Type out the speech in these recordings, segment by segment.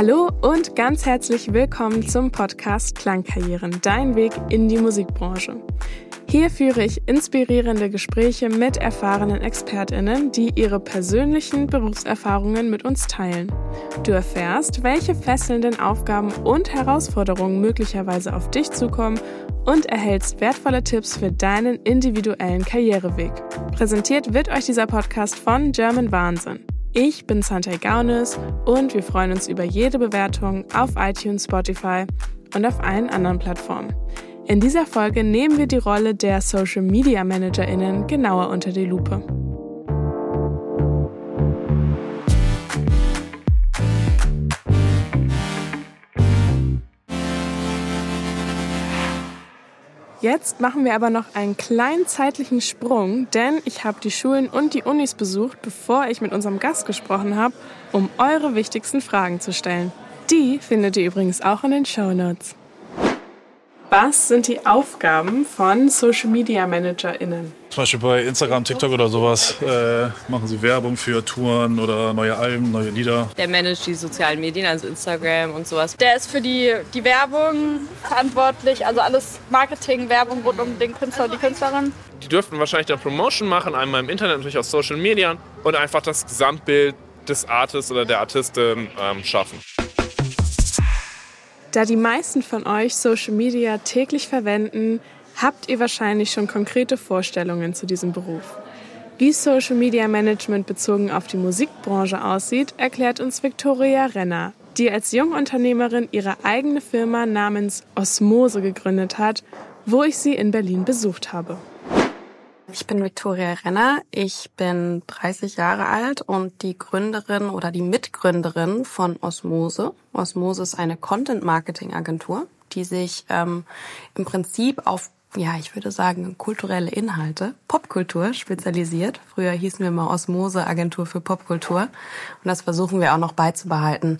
Hallo und ganz herzlich willkommen zum Podcast Klangkarrieren, dein Weg in die Musikbranche. Hier führe ich inspirierende Gespräche mit erfahrenen Expertinnen, die ihre persönlichen Berufserfahrungen mit uns teilen. Du erfährst, welche fesselnden Aufgaben und Herausforderungen möglicherweise auf dich zukommen und erhältst wertvolle Tipps für deinen individuellen Karriereweg. Präsentiert wird euch dieser Podcast von German Wahnsinn. Ich bin Santay Gaunes und wir freuen uns über jede Bewertung auf iTunes, Spotify und auf allen anderen Plattformen. In dieser Folge nehmen wir die Rolle der Social Media ManagerInnen genauer unter die Lupe. Jetzt machen wir aber noch einen kleinen zeitlichen Sprung, denn ich habe die Schulen und die Unis besucht, bevor ich mit unserem Gast gesprochen habe, um eure wichtigsten Fragen zu stellen. Die findet ihr übrigens auch in den Show Notes. Was sind die Aufgaben von Social Media ManagerInnen? Zum Beispiel bei Instagram, TikTok oder sowas äh, machen sie Werbung für Touren oder neue Alben, neue Lieder. Der managt die sozialen Medien, also Instagram und sowas. Der ist für die, die Werbung verantwortlich, also alles Marketing, Werbung rund um den Künstler und die Künstlerin. Die dürften wahrscheinlich dann Promotion machen, einmal im Internet, natürlich auf Social Media und einfach das Gesamtbild des Artists oder der Artistin ähm, schaffen. Da die meisten von euch Social Media täglich verwenden, habt ihr wahrscheinlich schon konkrete Vorstellungen zu diesem Beruf. Wie Social Media Management bezogen auf die Musikbranche aussieht, erklärt uns Victoria Renner, die als Jungunternehmerin ihre eigene Firma namens Osmose gegründet hat, wo ich sie in Berlin besucht habe. Ich bin Victoria Renner. Ich bin 30 Jahre alt und die Gründerin oder die Mitgründerin von Osmose. Osmose ist eine Content-Marketing-Agentur, die sich ähm, im Prinzip auf ja, ich würde sagen, kulturelle Inhalte, Popkultur spezialisiert. Früher hießen wir mal Osmose Agentur für Popkultur. Und das versuchen wir auch noch beizubehalten.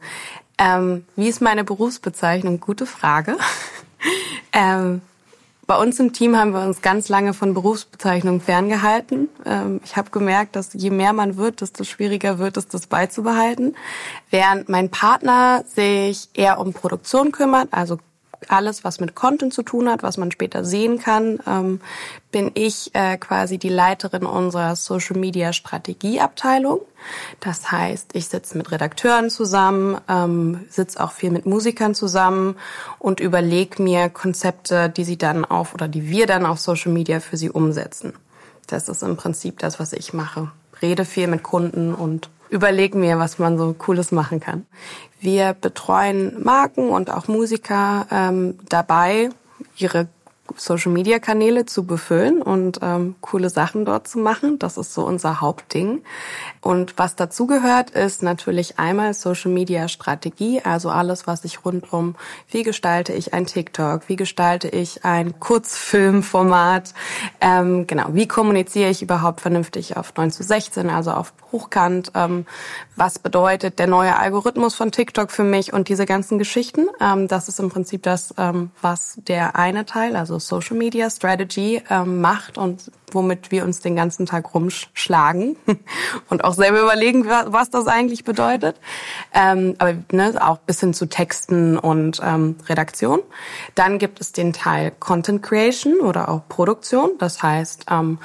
Ähm, wie ist meine Berufsbezeichnung? Gute Frage. ähm, bei uns im Team haben wir uns ganz lange von Berufsbezeichnungen ferngehalten. Ähm, ich habe gemerkt, dass je mehr man wird, desto schwieriger wird es, das beizubehalten. Während mein Partner sich eher um Produktion kümmert, also alles, was mit Content zu tun hat, was man später sehen kann, ähm, bin ich äh, quasi die Leiterin unserer Social Media Strategieabteilung. Das heißt, ich sitze mit Redakteuren zusammen, ähm, sitze auch viel mit Musikern zusammen und überlege mir Konzepte, die sie dann auf oder die wir dann auf Social Media für sie umsetzen. Das ist im Prinzip das, was ich mache. Rede viel mit Kunden und überlege mir, was man so Cooles machen kann. Wir betreuen Marken und auch Musiker ähm, dabei, ihre Social-Media-Kanäle zu befüllen und ähm, coole Sachen dort zu machen. Das ist so unser Hauptding. Und was dazu gehört, ist natürlich einmal Social-Media-Strategie, also alles, was ich rund um, wie gestalte ich ein TikTok, wie gestalte ich ein Kurzfilmformat, ähm, genau, wie kommuniziere ich überhaupt vernünftig auf 9 zu 16, also auf hochkant, ähm, was bedeutet der neue Algorithmus von TikTok für mich und diese ganzen Geschichten. Ähm, das ist im Prinzip das, ähm, was der eine Teil, also Social Media Strategy ähm, macht und womit wir uns den ganzen Tag rumschlagen und auch selber überlegen, was das eigentlich bedeutet. Ähm, aber ne, auch bis hin zu Texten und ähm, Redaktion. Dann gibt es den Teil Content Creation oder auch Produktion. Das heißt, ähm,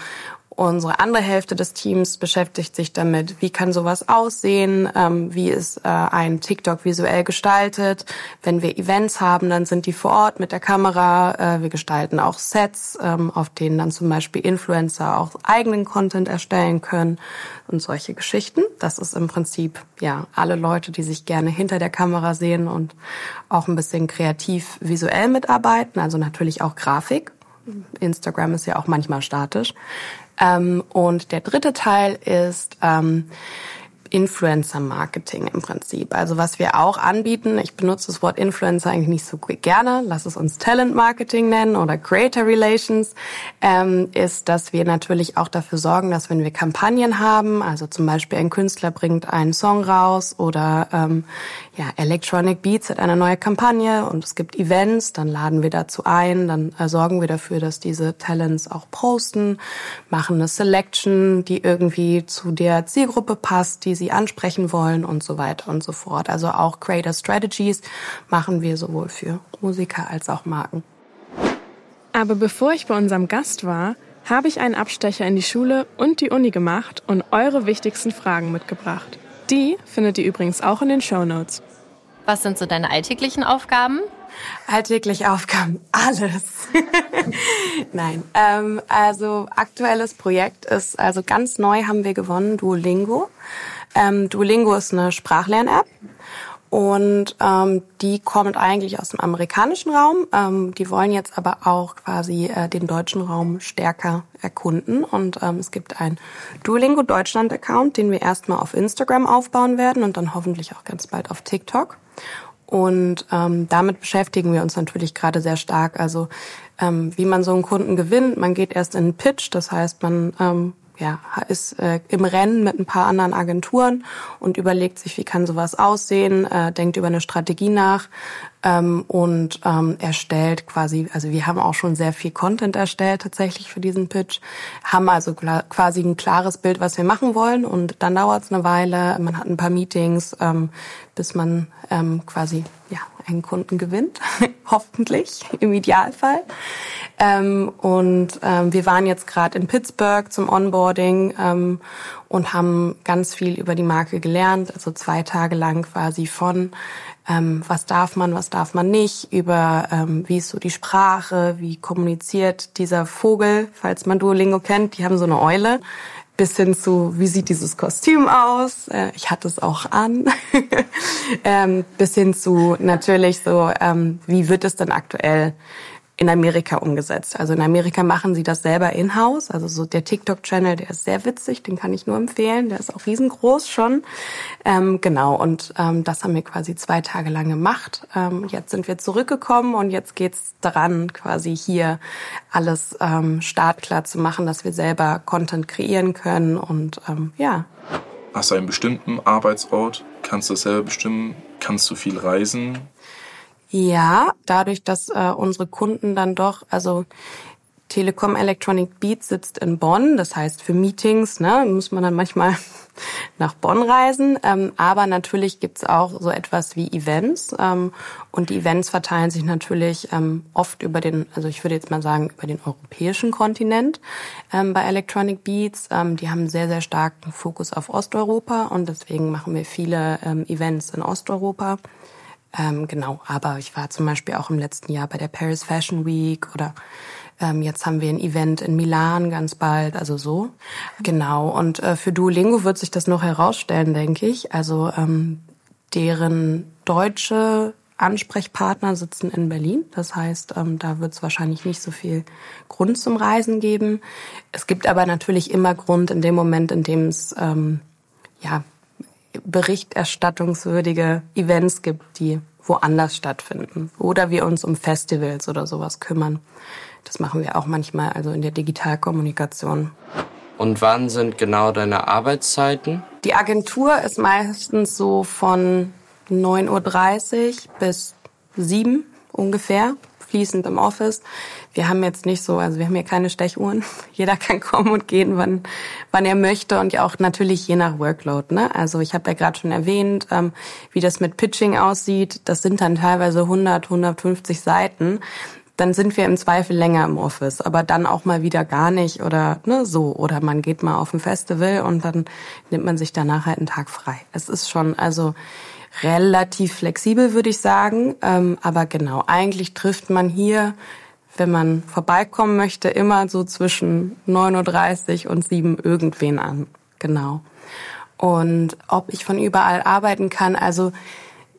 Unsere andere Hälfte des Teams beschäftigt sich damit, wie kann sowas aussehen, ähm, wie ist äh, ein TikTok visuell gestaltet. Wenn wir Events haben, dann sind die vor Ort mit der Kamera. Äh, wir gestalten auch Sets, ähm, auf denen dann zum Beispiel Influencer auch eigenen Content erstellen können und solche Geschichten. Das ist im Prinzip ja alle Leute, die sich gerne hinter der Kamera sehen und auch ein bisschen kreativ visuell mitarbeiten, also natürlich auch Grafik. Instagram ist ja auch manchmal statisch. Ähm, und der dritte Teil ist ähm, Influencer-Marketing im Prinzip. Also was wir auch anbieten, ich benutze das Wort Influencer eigentlich nicht so gerne, lass es uns Talent-Marketing nennen oder Creator Relations, ähm, ist, dass wir natürlich auch dafür sorgen, dass wenn wir Kampagnen haben, also zum Beispiel ein Künstler bringt einen Song raus oder ähm, ja, Electronic Beats hat eine neue Kampagne und es gibt Events, dann laden wir dazu ein, dann äh, sorgen wir dafür, dass diese Talents auch posten, machen eine Selection, die irgendwie zu der Zielgruppe passt, die sie sie ansprechen wollen und so weiter und so fort. Also auch Creator Strategies machen wir sowohl für Musiker als auch Marken. Aber bevor ich bei unserem Gast war, habe ich einen Abstecher in die Schule und die Uni gemacht und eure wichtigsten Fragen mitgebracht. Die findet ihr übrigens auch in den Show Notes. Was sind so deine alltäglichen Aufgaben? Alltägliche Aufgaben, alles. Nein, ähm, also aktuelles Projekt ist, also ganz neu haben wir gewonnen, Duolingo. Ähm, Duolingo ist eine Sprachlern-App und ähm, die kommt eigentlich aus dem amerikanischen Raum. Ähm, die wollen jetzt aber auch quasi äh, den deutschen Raum stärker erkunden. Und ähm, es gibt einen Duolingo Deutschland-Account, den wir erstmal auf Instagram aufbauen werden und dann hoffentlich auch ganz bald auf TikTok. Und ähm, damit beschäftigen wir uns natürlich gerade sehr stark. Also ähm, wie man so einen Kunden gewinnt. Man geht erst in einen Pitch, das heißt, man ähm, ja, ist äh, im Rennen mit ein paar anderen Agenturen und überlegt sich, wie kann sowas aussehen, äh, denkt über eine Strategie nach ähm, und ähm, erstellt quasi, also wir haben auch schon sehr viel Content erstellt tatsächlich für diesen Pitch, haben also quasi ein klares Bild, was wir machen wollen und dann dauert es eine Weile, man hat ein paar Meetings, ähm, bis man ähm, quasi ja einen Kunden gewinnt, hoffentlich im Idealfall. Ähm, und ähm, wir waren jetzt gerade in Pittsburgh zum Onboarding ähm, und haben ganz viel über die Marke gelernt, also zwei Tage lang quasi von ähm, was darf man, was darf man nicht, über ähm, wie ist so die Sprache, wie kommuniziert dieser Vogel, falls man Duolingo kennt, die haben so eine Eule, bis hin zu, wie sieht dieses Kostüm aus? Äh, ich hatte es auch an. ähm, bis hin zu natürlich so, ähm, wie wird es denn aktuell in Amerika umgesetzt. Also in Amerika machen sie das selber in-house. Also so der TikTok-Channel, der ist sehr witzig, den kann ich nur empfehlen. Der ist auch riesengroß schon. Ähm, genau, und ähm, das haben wir quasi zwei Tage lang gemacht. Ähm, jetzt sind wir zurückgekommen und jetzt geht's daran, quasi hier alles ähm, startklar zu machen, dass wir selber Content kreieren können und ähm, ja. Hast du einen bestimmten Arbeitsort? Kannst du das selber bestimmen? Kannst du viel reisen? Ja, dadurch, dass äh, unsere Kunden dann doch, also Telekom Electronic Beats sitzt in Bonn, das heißt für Meetings ne, muss man dann manchmal nach Bonn reisen. Ähm, aber natürlich gibt's auch so etwas wie Events. Ähm, und die Events verteilen sich natürlich ähm, oft über den, also ich würde jetzt mal sagen, über den europäischen Kontinent ähm, bei Electronic Beats. Ähm, die haben sehr, sehr starken Fokus auf Osteuropa und deswegen machen wir viele ähm, Events in Osteuropa. Ähm, genau, aber ich war zum Beispiel auch im letzten Jahr bei der Paris Fashion Week oder ähm, jetzt haben wir ein Event in Milan ganz bald, also so. Genau, und äh, für Duolingo wird sich das noch herausstellen, denke ich. Also ähm, deren deutsche Ansprechpartner sitzen in Berlin. Das heißt, ähm, da wird es wahrscheinlich nicht so viel Grund zum Reisen geben. Es gibt aber natürlich immer Grund in dem Moment, in dem es ähm, ja berichterstattungswürdige Events gibt, die woanders stattfinden. Oder wir uns um Festivals oder sowas kümmern. Das machen wir auch manchmal, also in der Digitalkommunikation. Und wann sind genau Arbeitszeiten? Die Agentur ist meistens so von 9.30 Uhr bis 7 ungefähr fließend im Office. Wir haben jetzt nicht so, also wir haben hier keine Stechuhren. Jeder kann kommen und gehen, wann, wann er möchte und ja auch natürlich je nach Workload. Ne? Also ich habe ja gerade schon erwähnt, ähm, wie das mit Pitching aussieht. Das sind dann teilweise 100, 150 Seiten dann sind wir im Zweifel länger im Office, aber dann auch mal wieder gar nicht oder ne, so. Oder man geht mal auf ein Festival und dann nimmt man sich danach halt einen Tag frei. Es ist schon, also relativ flexibel, würde ich sagen. Ähm, aber genau, eigentlich trifft man hier, wenn man vorbeikommen möchte, immer so zwischen 9.30 Uhr und 7 irgendwen an. Genau. Und ob ich von überall arbeiten kann, also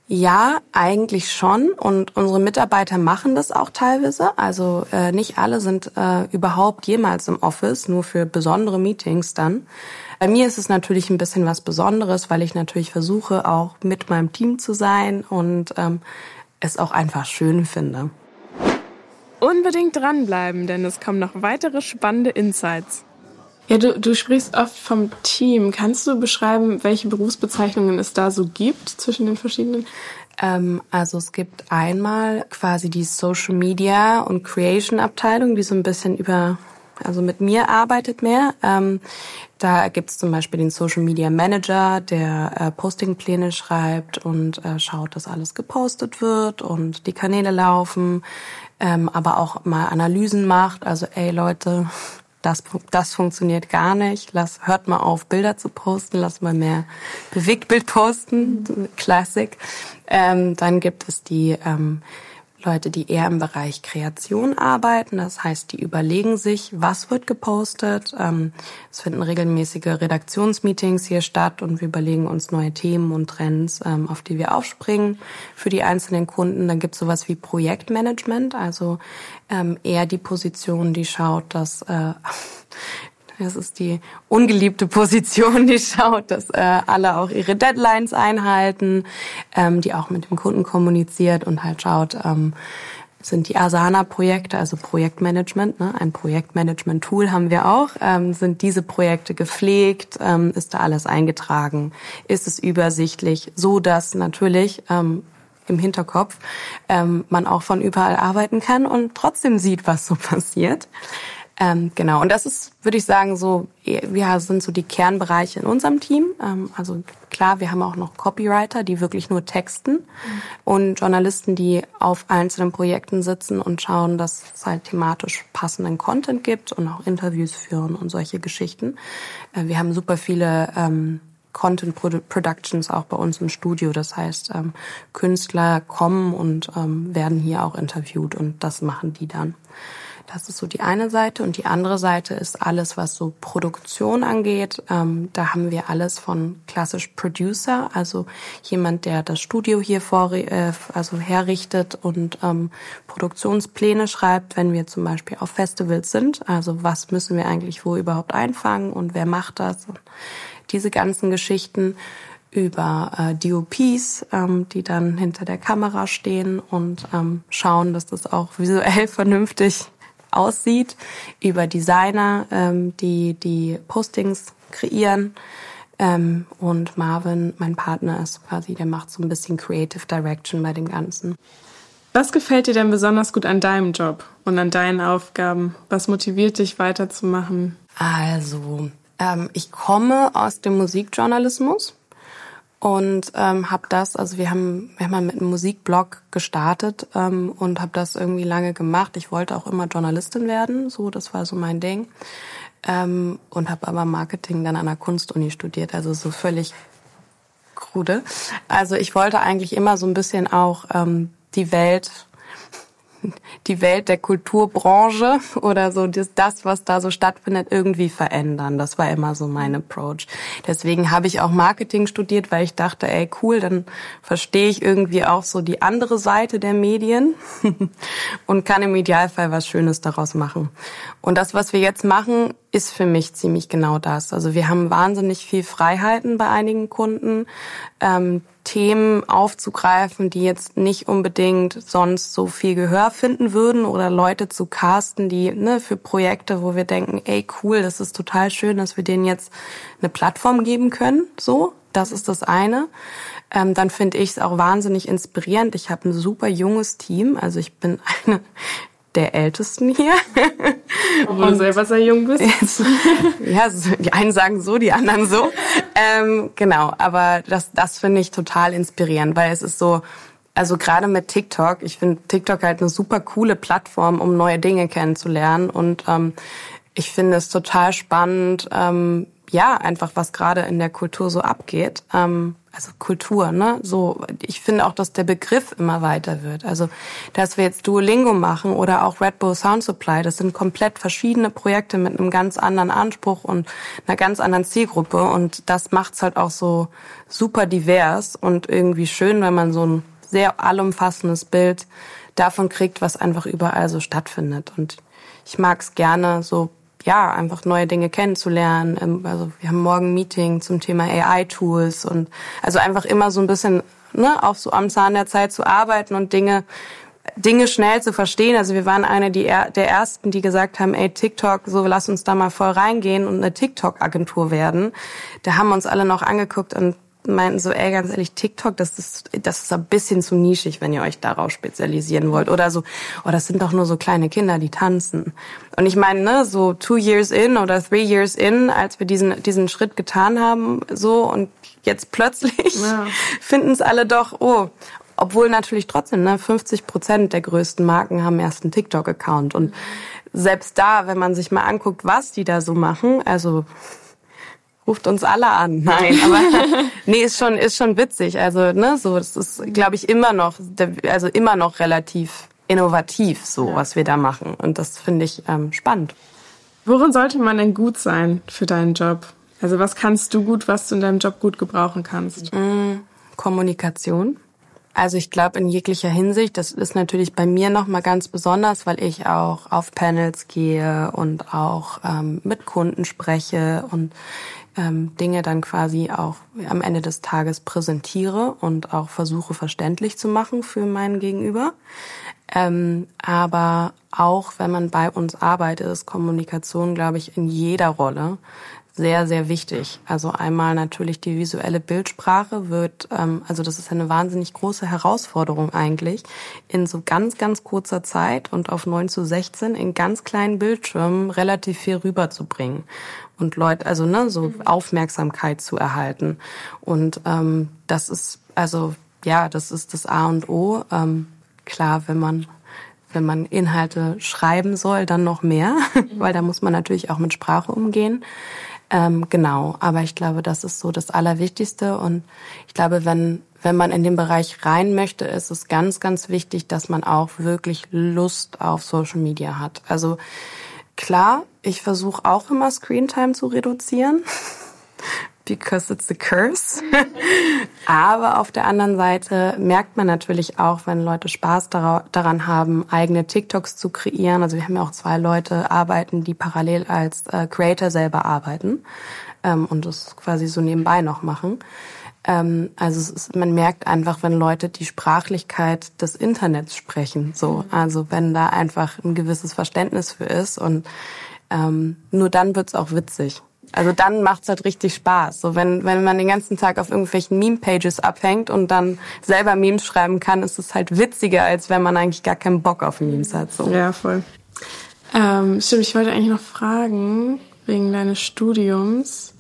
ja, eigentlich schon. Und unsere Mitarbeiter machen das auch teilweise. Also äh, nicht alle sind äh, überhaupt jemals im Office, nur für besondere Meetings dann. Bei mir ist es natürlich ein bisschen was Besonderes, weil ich natürlich versuche, auch mit meinem Team zu sein und ähm, es auch einfach schön finde. Unbedingt dranbleiben, denn es kommen noch weitere spannende Insights. Ja, du, du sprichst oft vom Team. Kannst du beschreiben, welche Berufsbezeichnungen es da so gibt zwischen den verschiedenen? Ähm, also es gibt einmal quasi die Social Media und Creation Abteilung, die so ein bisschen über also mit mir arbeitet mehr. Ähm, da gibt es zum Beispiel den Social Media Manager, der äh, Postingpläne schreibt und äh, schaut, dass alles gepostet wird und die Kanäle laufen, ähm, aber auch mal Analysen macht. Also, ey Leute, das, das funktioniert gar nicht. Lass, hört mal auf, Bilder zu posten, lass mal mehr Bewegtbild posten, Classic. Ähm, dann gibt es die ähm, Leute, die eher im Bereich Kreation arbeiten. Das heißt, die überlegen sich, was wird gepostet. Ähm, es finden regelmäßige Redaktionsmeetings hier statt und wir überlegen uns neue Themen und Trends, ähm, auf die wir aufspringen für die einzelnen Kunden. Dann gibt es sowas wie Projektmanagement, also ähm, eher die Position, die schaut, dass das ist die ungeliebte Position, die schaut, dass äh, alle auch ihre Deadlines einhalten, ähm, die auch mit dem Kunden kommuniziert und halt schaut, ähm, sind die Asana-Projekte, also Projektmanagement, ne? ein Projektmanagement-Tool haben wir auch, ähm, sind diese Projekte gepflegt, ähm, ist da alles eingetragen, ist es übersichtlich, so dass natürlich ähm, im Hinterkopf ähm, man auch von überall arbeiten kann und trotzdem sieht, was so passiert. Ähm, genau, und das ist, würde ich sagen, so, wir sind so die Kernbereiche in unserem Team. Ähm, also klar, wir haben auch noch Copywriter, die wirklich nur texten mhm. und Journalisten, die auf einzelnen Projekten sitzen und schauen, dass es halt thematisch passenden Content gibt und auch Interviews führen und solche Geschichten. Äh, wir haben super viele ähm, Content Productions auch bei uns im Studio. Das heißt, ähm, Künstler kommen und ähm, werden hier auch interviewt und das machen die dann. Das ist so die eine Seite. Und die andere Seite ist alles, was so Produktion angeht. Ähm, da haben wir alles von klassisch Producer, also jemand, der das Studio hier vor, äh, also herrichtet und ähm, Produktionspläne schreibt, wenn wir zum Beispiel auf Festivals sind. Also was müssen wir eigentlich wo überhaupt einfangen und wer macht das? Und diese ganzen Geschichten über äh, DOPs, ähm, die dann hinter der Kamera stehen und ähm, schauen, dass das auch visuell vernünftig aussieht, über Designer, ähm, die die Postings kreieren. Ähm, und Marvin, mein Partner, ist quasi, der macht so ein bisschen Creative Direction bei dem Ganzen. Was gefällt dir denn besonders gut an deinem Job und an deinen Aufgaben? Was motiviert dich weiterzumachen? Also, ähm, ich komme aus dem Musikjournalismus und ähm, habe das, also wir haben, wir haben mal mit einem Musikblog gestartet ähm, und habe das irgendwie lange gemacht. Ich wollte auch immer Journalistin werden, so das war so mein Ding ähm, und habe aber Marketing dann an der Kunstuni studiert, also so völlig krude. Also ich wollte eigentlich immer so ein bisschen auch ähm, die Welt die Welt der Kulturbranche oder so das, was da so stattfindet, irgendwie verändern. Das war immer so mein Approach. Deswegen habe ich auch Marketing studiert, weil ich dachte, ey, cool, dann verstehe ich irgendwie auch so die andere Seite der Medien und kann im Idealfall was Schönes daraus machen. Und das, was wir jetzt machen, ist für mich ziemlich genau das. Also wir haben wahnsinnig viel Freiheiten bei einigen Kunden. Ähm, Themen aufzugreifen, die jetzt nicht unbedingt sonst so viel Gehör finden würden oder Leute zu casten, die ne, für Projekte, wo wir denken, ey cool, das ist total schön, dass wir denen jetzt eine Plattform geben können. So, das ist das eine. Ähm, dann finde ich es auch wahnsinnig inspirierend. Ich habe ein super junges Team. Also ich bin eine der Ältesten hier. Obwohl du selber sehr jung bist. Jetzt, ja, die einen sagen so, die anderen so. Ähm, genau, aber das, das finde ich total inspirierend, weil es ist so, also gerade mit TikTok, ich finde TikTok halt eine super coole Plattform, um neue Dinge kennenzulernen. Und ähm, ich finde es total spannend, ähm, ja, einfach was gerade in der Kultur so abgeht. Ähm, also Kultur, ne? So, ich finde auch, dass der Begriff immer weiter wird. Also, dass wir jetzt Duolingo machen oder auch Red Bull Sound Supply, das sind komplett verschiedene Projekte mit einem ganz anderen Anspruch und einer ganz anderen Zielgruppe. Und das macht's halt auch so super divers und irgendwie schön, wenn man so ein sehr allumfassendes Bild davon kriegt, was einfach überall so stattfindet. Und ich mag's gerne, so ja, einfach neue Dinge kennenzulernen. Ähm, also wir haben morgen ein Meeting zum Thema AI-Tools und also einfach immer so ein bisschen ne, auch so am Zahn der Zeit zu arbeiten und Dinge Dinge schnell zu verstehen. Also wir waren eine der ersten, die gesagt haben, ey, TikTok, so lass uns da mal voll reingehen und eine TikTok-Agentur werden. Da haben uns alle noch angeguckt und meinten so, ey, ganz ehrlich, TikTok, das ist, das ist ein bisschen zu nischig, wenn ihr euch darauf spezialisieren wollt. Oder so, oh, das sind doch nur so kleine Kinder, die tanzen. Und ich meine, ne, so two years in oder three years in, als wir diesen, diesen Schritt getan haben, so, und jetzt plötzlich ja. finden es alle doch, oh, obwohl natürlich trotzdem, ne, 50 Prozent der größten Marken haben erst einen TikTok-Account. Und selbst da, wenn man sich mal anguckt, was die da so machen, also ruft uns alle an. Nein, aber nee, ist schon ist schon witzig. Also ne, so das ist, glaube ich, immer noch, also immer noch relativ innovativ, so was wir da machen. Und das finde ich ähm, spannend. Worin sollte man denn gut sein für deinen Job? Also was kannst du gut, was du in deinem Job gut gebrauchen kannst? Mm, Kommunikation. Also ich glaube in jeglicher Hinsicht, das ist natürlich bei mir nochmal ganz besonders, weil ich auch auf Panels gehe und auch ähm, mit Kunden spreche und ähm, Dinge dann quasi auch am Ende des Tages präsentiere und auch versuche verständlich zu machen für meinen Gegenüber. Ähm, aber auch wenn man bei uns arbeitet, ist Kommunikation, glaube ich, in jeder Rolle sehr, sehr wichtig. Also einmal natürlich die visuelle Bildsprache wird, ähm, also das ist eine wahnsinnig große Herausforderung eigentlich, in so ganz, ganz kurzer Zeit und auf 9 zu 16 in ganz kleinen Bildschirmen relativ viel rüberzubringen und Leute, also ne, so Aufmerksamkeit zu erhalten. Und ähm, das ist, also ja, das ist das A und O. Ähm, klar, wenn man wenn man Inhalte schreiben soll, dann noch mehr, weil da muss man natürlich auch mit Sprache umgehen. Ähm, genau, aber ich glaube, das ist so das Allerwichtigste. Und ich glaube, wenn, wenn man in den Bereich rein möchte, ist es ganz, ganz wichtig, dass man auch wirklich Lust auf Social Media hat. Also klar, ich versuche auch immer Screentime zu reduzieren. because it's a curse. Aber auf der anderen Seite merkt man natürlich auch, wenn Leute Spaß daran haben, eigene TikToks zu kreieren. Also wir haben ja auch zwei Leute arbeiten, die parallel als äh, Creator selber arbeiten ähm, und das quasi so nebenbei noch machen. Ähm, also ist, man merkt einfach, wenn Leute die Sprachlichkeit des Internets sprechen. So, also wenn da einfach ein gewisses Verständnis für ist und ähm, nur dann wird's auch witzig. Also dann macht's halt richtig Spaß. So wenn, wenn man den ganzen Tag auf irgendwelchen Meme-Pages abhängt und dann selber Memes schreiben kann, ist es halt witziger, als wenn man eigentlich gar keinen Bock auf Memes hat. So. Ja, voll. Ähm, stimmt, ich wollte eigentlich noch fragen, wegen deines Studiums,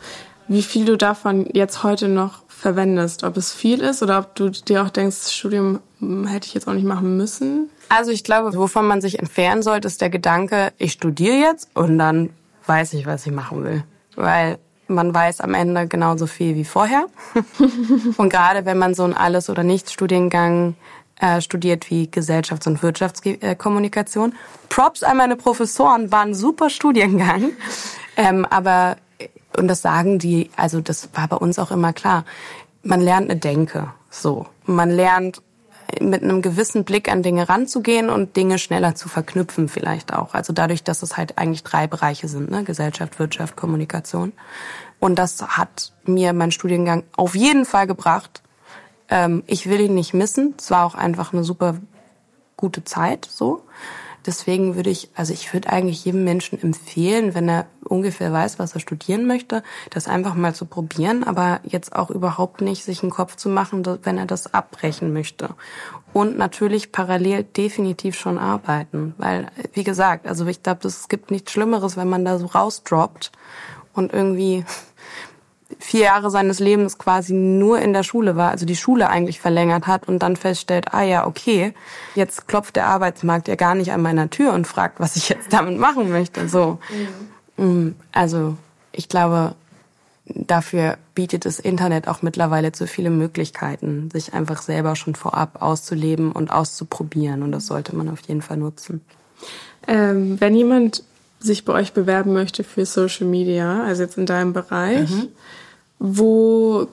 wie viel du davon jetzt heute noch verwendest. Ob es viel ist oder ob du dir auch denkst, das Studium hätte ich jetzt auch nicht machen müssen. Also ich glaube, wovon man sich entfernen sollte, ist der Gedanke, ich studiere jetzt und dann weiß ich, was ich machen will weil man weiß am Ende genauso viel wie vorher. und gerade wenn man so einen Alles- oder Nichts-Studiengang äh, studiert wie Gesellschafts- und Wirtschaftskommunikation. Props an meine Professoren, war ein super Studiengang. Ähm, aber, und das sagen die, also das war bei uns auch immer klar, man lernt eine Denke. So. Man lernt mit einem gewissen Blick an Dinge ranzugehen und Dinge schneller zu verknüpfen vielleicht auch. Also dadurch, dass es halt eigentlich drei Bereiche sind, ne? Gesellschaft, Wirtschaft, Kommunikation. Und das hat mir mein Studiengang auf jeden Fall gebracht. Ähm, ich will ihn nicht missen. Es war auch einfach eine super gute Zeit so. Deswegen würde ich, also ich würde eigentlich jedem Menschen empfehlen, wenn er ungefähr weiß, was er studieren möchte, das einfach mal zu probieren, aber jetzt auch überhaupt nicht sich einen Kopf zu machen, wenn er das abbrechen möchte. Und natürlich parallel definitiv schon arbeiten, weil, wie gesagt, also ich glaube, es gibt nichts Schlimmeres, wenn man da so rausdroppt und irgendwie vier Jahre seines Lebens quasi nur in der Schule war, also die Schule eigentlich verlängert hat und dann feststellt, ah ja, okay, jetzt klopft der Arbeitsmarkt ja gar nicht an meiner Tür und fragt, was ich jetzt damit machen möchte. So, mhm. also ich glaube, dafür bietet das Internet auch mittlerweile zu viele Möglichkeiten, sich einfach selber schon vorab auszuleben und auszuprobieren und das sollte man auf jeden Fall nutzen. Ähm, wenn jemand sich bei euch bewerben möchte für Social Media, also jetzt in deinem Bereich, mhm. wo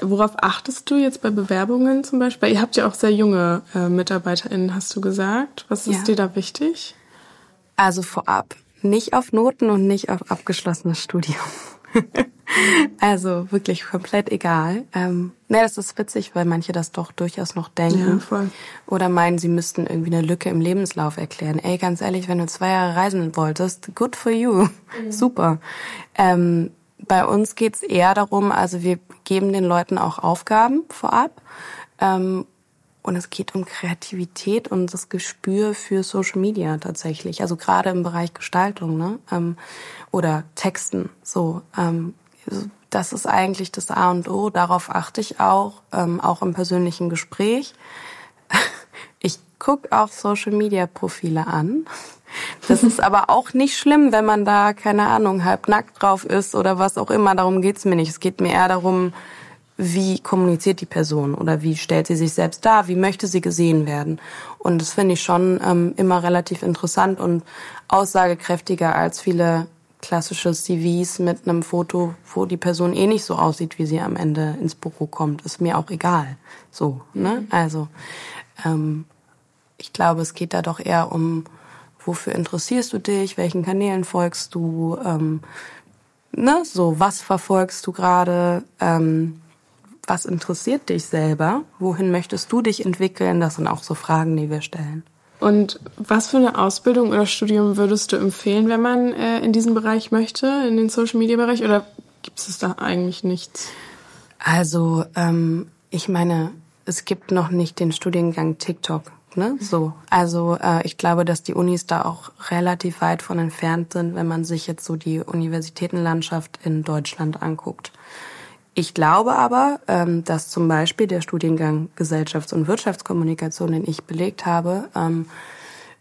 worauf achtest du jetzt bei Bewerbungen zum Beispiel? Ihr habt ja auch sehr junge äh, MitarbeiterInnen, hast du gesagt. Was ist ja. dir da wichtig? Also vorab, nicht auf Noten und nicht auf abgeschlossenes Studium. also wirklich komplett egal. Ähm, ne, das ist witzig, weil manche das doch durchaus noch denken. Ja, voll. Oder meinen, sie müssten irgendwie eine Lücke im Lebenslauf erklären. Ey, ganz ehrlich, wenn du zwei Jahre reisen wolltest, good for you. Mhm. Super. Ähm, bei uns geht's eher darum, also wir geben den Leuten auch Aufgaben vorab. Ähm, und es geht um Kreativität und das Gespür für Social Media tatsächlich. Also gerade im Bereich Gestaltung ne? ähm, oder Texten. So, ähm, das ist eigentlich das A und O. Darauf achte ich auch, ähm, auch im persönlichen Gespräch. Ich guck auch Social Media Profile an. Das ist aber auch nicht schlimm, wenn man da, keine Ahnung, halb nackt drauf ist oder was auch immer. Darum geht's mir nicht. Es geht mir eher darum, wie kommuniziert die Person oder wie stellt sie sich selbst dar, wie möchte sie gesehen werden. Und das finde ich schon ähm, immer relativ interessant und aussagekräftiger als viele klassische CVs mit einem Foto, wo die Person eh nicht so aussieht, wie sie am Ende ins Büro kommt. Ist mir auch egal. So, ne? Also ähm, ich glaube, es geht da doch eher um, wofür interessierst du dich, welchen Kanälen folgst du, ähm, ne? So, was verfolgst du gerade? Ähm, was interessiert dich selber? Wohin möchtest du dich entwickeln? Das sind auch so Fragen, die wir stellen. Und was für eine Ausbildung oder Studium würdest du empfehlen, wenn man äh, in diesen Bereich möchte, in den Social Media Bereich? Oder gibt es da eigentlich nichts? Also, ähm, ich meine, es gibt noch nicht den Studiengang TikTok. Ne? So. Also äh, ich glaube, dass die Unis da auch relativ weit von entfernt sind, wenn man sich jetzt so die Universitätenlandschaft in Deutschland anguckt. Ich glaube aber, ähm, dass zum Beispiel der Studiengang Gesellschafts- und Wirtschaftskommunikation, den ich belegt habe, ähm,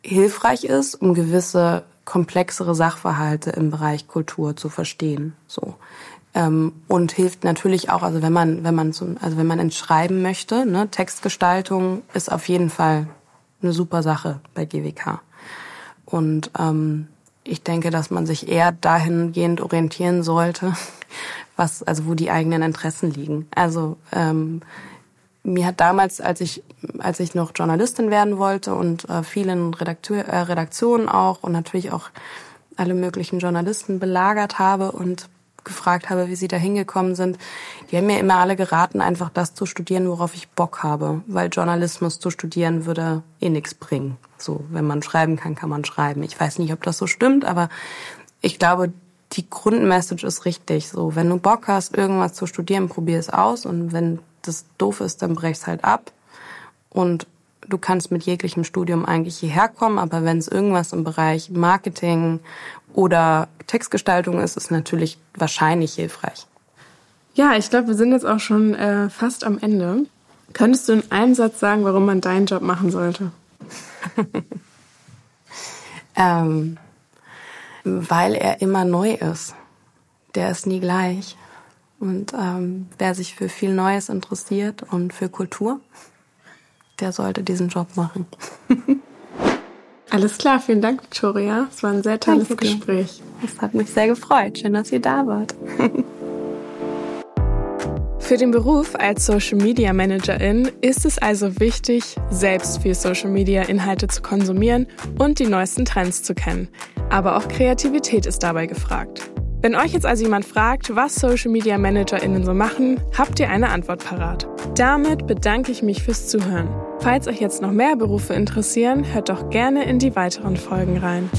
hilfreich ist, um gewisse komplexere Sachverhalte im Bereich Kultur zu verstehen. So ähm, und hilft natürlich auch, also wenn man wenn man zum, also wenn man entschreiben möchte, ne, Textgestaltung ist auf jeden Fall eine super Sache bei GWK. Und ähm, ich denke, dass man sich eher dahingehend orientieren sollte, was, also wo die eigenen Interessen liegen. Also ähm, mir hat damals, als ich, als ich noch Journalistin werden wollte und äh, vielen Redakteur, äh, Redaktionen auch und natürlich auch alle möglichen Journalisten belagert habe und gefragt habe, wie sie da hingekommen sind, die haben mir immer alle geraten, einfach das zu studieren, worauf ich Bock habe, weil Journalismus zu studieren würde eh nichts bringen. So, wenn man schreiben kann, kann man schreiben. Ich weiß nicht, ob das so stimmt, aber ich glaube, die Grundmessage ist richtig. So, wenn du Bock hast, irgendwas zu studieren, probier es aus. Und wenn das doof ist, dann brech's halt ab. Und du kannst mit jeglichem Studium eigentlich hierher kommen, aber wenn es irgendwas im Bereich Marketing oder Textgestaltung ist, ist natürlich wahrscheinlich hilfreich. Ja, ich glaube, wir sind jetzt auch schon äh, fast am Ende. Könntest du in einem Satz sagen, warum man deinen Job machen sollte? ähm, weil er immer neu ist. Der ist nie gleich. Und ähm, wer sich für viel Neues interessiert und für Kultur, der sollte diesen Job machen. Alles klar, vielen Dank, Victoria. Es war ein sehr tolles Danke Gespräch. Es hat mich sehr gefreut. Schön, dass ihr da wart. Für den Beruf als Social Media Managerin ist es also wichtig, selbst viel Social Media Inhalte zu konsumieren und die neuesten Trends zu kennen. Aber auch Kreativität ist dabei gefragt. Wenn euch jetzt also jemand fragt, was Social Media ManagerInnen so machen, habt ihr eine Antwort parat. Damit bedanke ich mich fürs Zuhören. Falls euch jetzt noch mehr Berufe interessieren, hört doch gerne in die weiteren Folgen rein.